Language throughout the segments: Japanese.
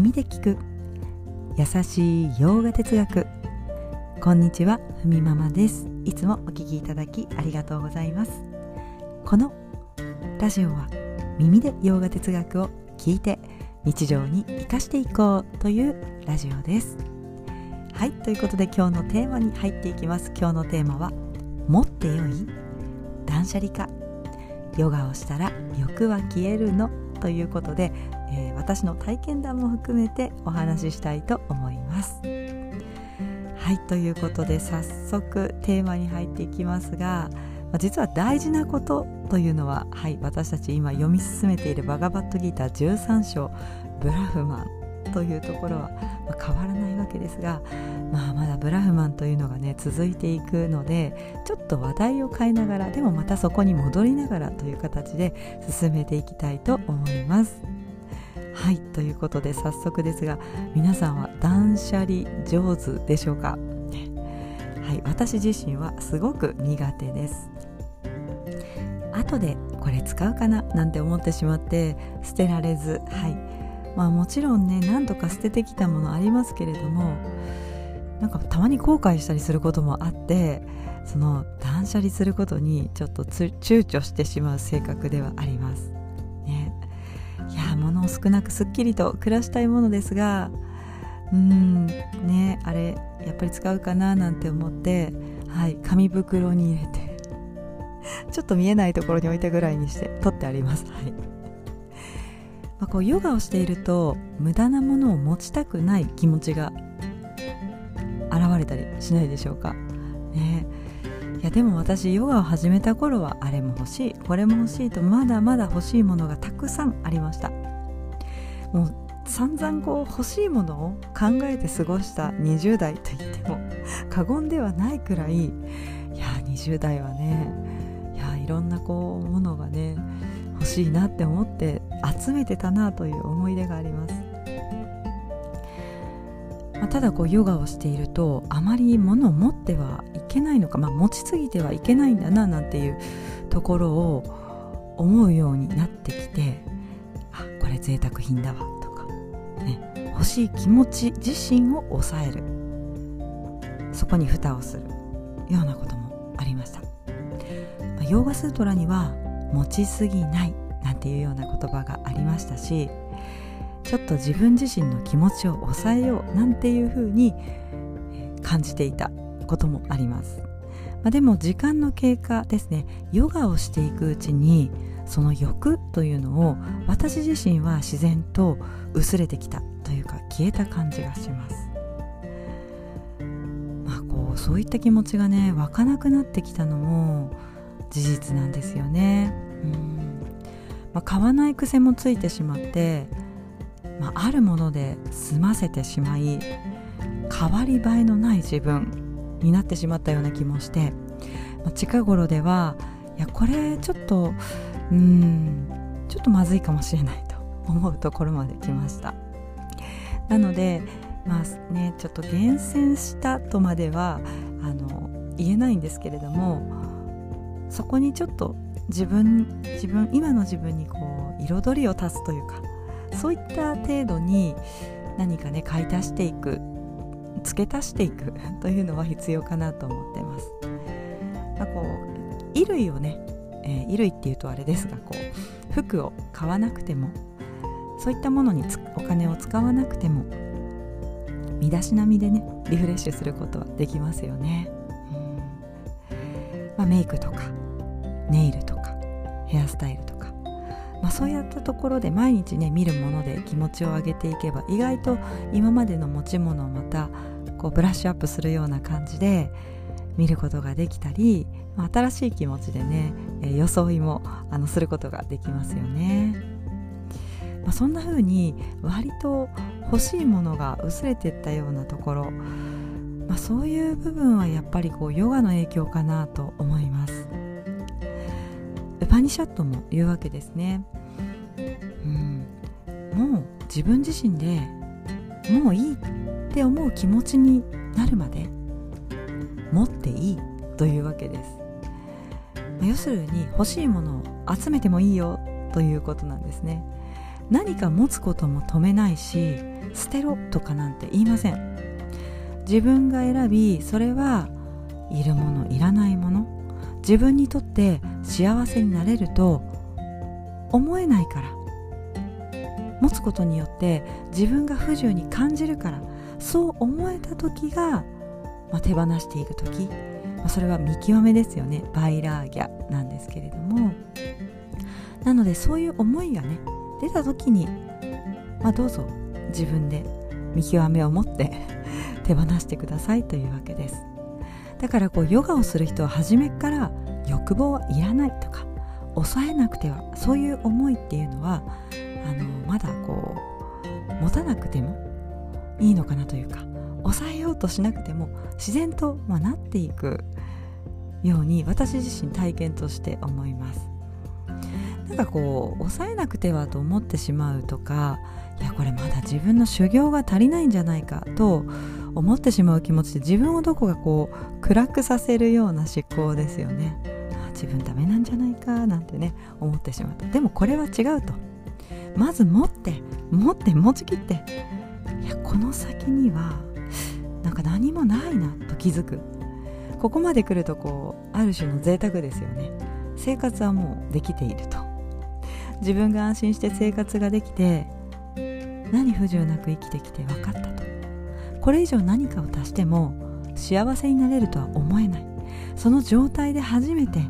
耳で聞く。優しい洋画哲学。こんにちはふみママです。いつもお聞きいただきありがとうございます。このラジオは耳で洋画哲学を聞いて日常に生かしていこうというラジオです。はいということで今日のテーマに入っていきます。今日のテーマは持ってよい断捨離かヨガをしたら欲は消えるの。ということで、えー、私の体験談も含めてお話ししたいと思いますはいということで早速テーマに入っていきますが実は大事なことというのは、はい、私たち今読み進めているバガバットギーター13章ブラフマンというところは、まあ、変わらないわけですが、まあ、まだブラフマンというのがね続いていくのでちょっと話題を変えながらでもまたそこに戻りながらという形で進めていきたいと思います。はいということで早速ですが皆さんは断捨離上手でしょうか？はい私自身はすごく苦手です。後でこれ使うかな？なんて思ってしまって捨てられずはい。まあもちろんね何度か捨ててきたものありますけれどもなんかたまに後悔したりすることもあってその断捨離することにちょっと躊躇してしまう性格ではあります。少なくすっきりと暮らしたいものですがうんねあれやっぱり使うかななんて思ってはい紙袋に入れて ちょっと見えないところに置いたぐらいにして取ってあります。はいまあ、こうヨガをしていると無駄なものを持ちたくない気持ちが現れたりしないでしょうか。ね、いやでも私ヨガを始めた頃はあれも欲しいこれも欲しいとまだまだ欲しいものがたくさんありましたもう散々こう欲しいものを考えて過ごした20代と言っても過言ではないくらいいや20代はねいやいろんなこうものがね欲しいなって思って集めてたなという思い出があります。まあ、ただこうヨガをしているとあまり物を持ってはいけないのか、まあ、持ちすぎてはいけないんだななんていうところを思うようになってきて贅沢品だわとか、ね、欲しい気持ち自身を抑える。そこに蓋をする。ようなこともありました、まあ、ヨーガスートラには持ちすぎないなんていうような言葉がありましたしちょっと自分自身の気持ちを抑えようなんていうふうに感じていたこともあります、まあ、でも時間の経過ですね。ヨガをしていくうちにその欲というのを私自身は自然と薄れてきたというか消えた感じがします。まあこうそういった気持ちがね湧かなくなってきたのも事実なんですよね。うん、まあ、買わない癖もついてしまってまあ、あるもので済ませてしまい変わり映えのない自分になってしまったような気もして、まあ、近頃ではいやこれちょっとうんちょっとまずいかもしれないと思うところまで来ましたなのでまあねちょっと厳選したとまではあの言えないんですけれどもそこにちょっと自分自分今の自分にこう彩りを足すというかそういった程度に何かね買い足していく付け足していくというのは必要かなと思ってます。まあ、こう衣類をね、えー、衣類っていうとあれですがこう服を買わなくてもそういったものにお金を使わなくても身だしなみでねリフレッシュすることはできますよね。うんまあ、メイクとかネイルとかヘアスタイルとかまあ、そういったところで毎日ね見るもので気持ちを上げていけば意外と今までの持ち物をまたこうブラッシュアップするような感じで見ることができたり、ま、新しい気持ちでね、え、装いもあのすることができますよね。まあ、そんな風に割と欲しいものが薄れていったようなところ、まあ、そういう部分はやっぱりこうヨガの影響かなと思います。パニシャットも言うわけですね、うん、もう自分自身でもういいって思う気持ちになるまで持っていいというわけです。要するに欲しいものを集めてもいいよということなんですね。何か持つことも止めないし捨てろとかなんて言いません。自分が選びそれはいるものいらないもの。自分にとって幸せになれると思えないから。持つことによって自分が不自由に感じるから。そう思えた時が、まあ、手放していく時、まあ、それは見極めですよね。バイラーギャなんですけれども。なのでそういう思いがね出た時に、まあ、どうぞ自分で見極めを持って 手放してくださいというわけです。だからこうヨガをする人は初めから欲望はいらないとか抑えなくてはそういう思いっていうのはあのまだこう持たなくてもいいのかなというか抑えようとしなくても自然と、まあ、なっていくように私自身体験として思います。なんかこう抑えなくてはと思ってしまうとかいやこれまだ自分の修行が足りないんじゃないかと思ってしまう気持ちで自分をどこかこう暗くさせるような思考ですよね。自分ダメなんじゃないかなんてね思ってしまうと。でもこれは違うと。まず持って持って持ちきって。いやこの先にはなんか何もないなと気づく。ここまで来るとこうある種の贅沢ですよね。生活はもうできていると。自分が安心して生活ができて何不自由なく生きてきて分かったと。これ以上何かを足しても幸せになれるとは思えない。その状態で初めて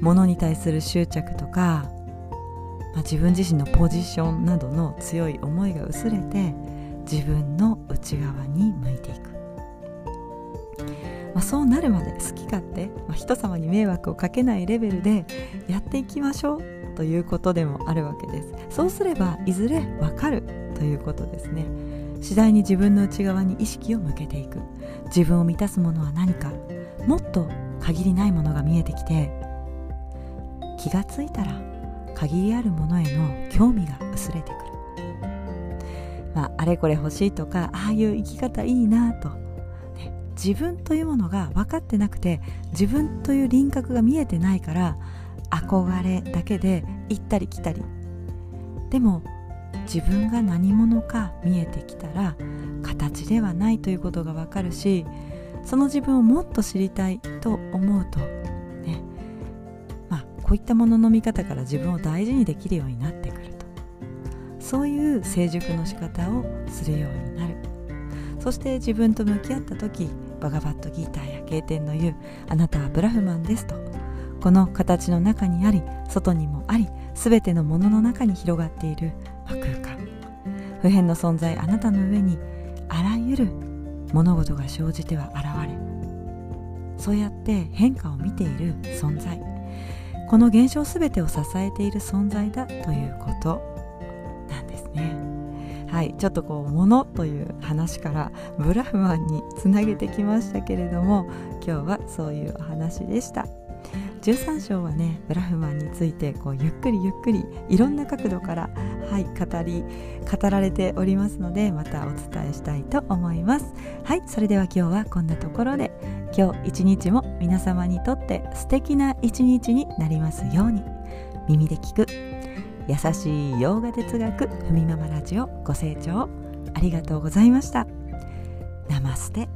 物に対する執着とか、まあ、自分自身のポジションなどの強い思いが薄れて自分の内側に向いていく、まあ、そうなるまで好き勝手、まあ、人様に迷惑をかけないレベルでやっていきましょうということでもあるわけです。そうすればいずれわかるということですね。次第に自分の内側に意識を向けていく。自分を満たすものは何か。もっと限りないものが見えてきて気がついたら限りあるものへの興味が薄れてくる、まあ、あれこれ欲しいとかああいう生き方いいなと、自分というものが分かってなくて自分という輪郭が見えてないから憧れだけで行ったり来たり。でも自分が何者か見えてきたら形ではないということがわかるしその自分をもっと知りたいと思うとね。まあこういったものの見方から自分を大事にできるようになってくると。そういう成熟の仕方をするようになる。そして自分と向き合った時バガバットギーターや経典の言うあなたはブラフマンですと。この形の中にあり外にもあり全てのものの中に広がっている空間。普遍の存在あなたの上にあらゆる物事が生じては現れそうやって変化を見ている存在。この現象全てを支えている存在だということなんですね。はいちょっとこう物という話からブラフマンにつなげてきましたけれども今日はそういうお話でした。13章はねブラフマンについてこうゆっくりゆっくりいろんな角度から、はい、語り語られておりますのでまたお伝えしたいと思います。はいそれでは今日はこんなところで今日一日も皆様にとって素敵な一日になりますように。耳で聞く。優しい洋画哲学ふみママラジオご清聴ありがとうございました。ナマステ。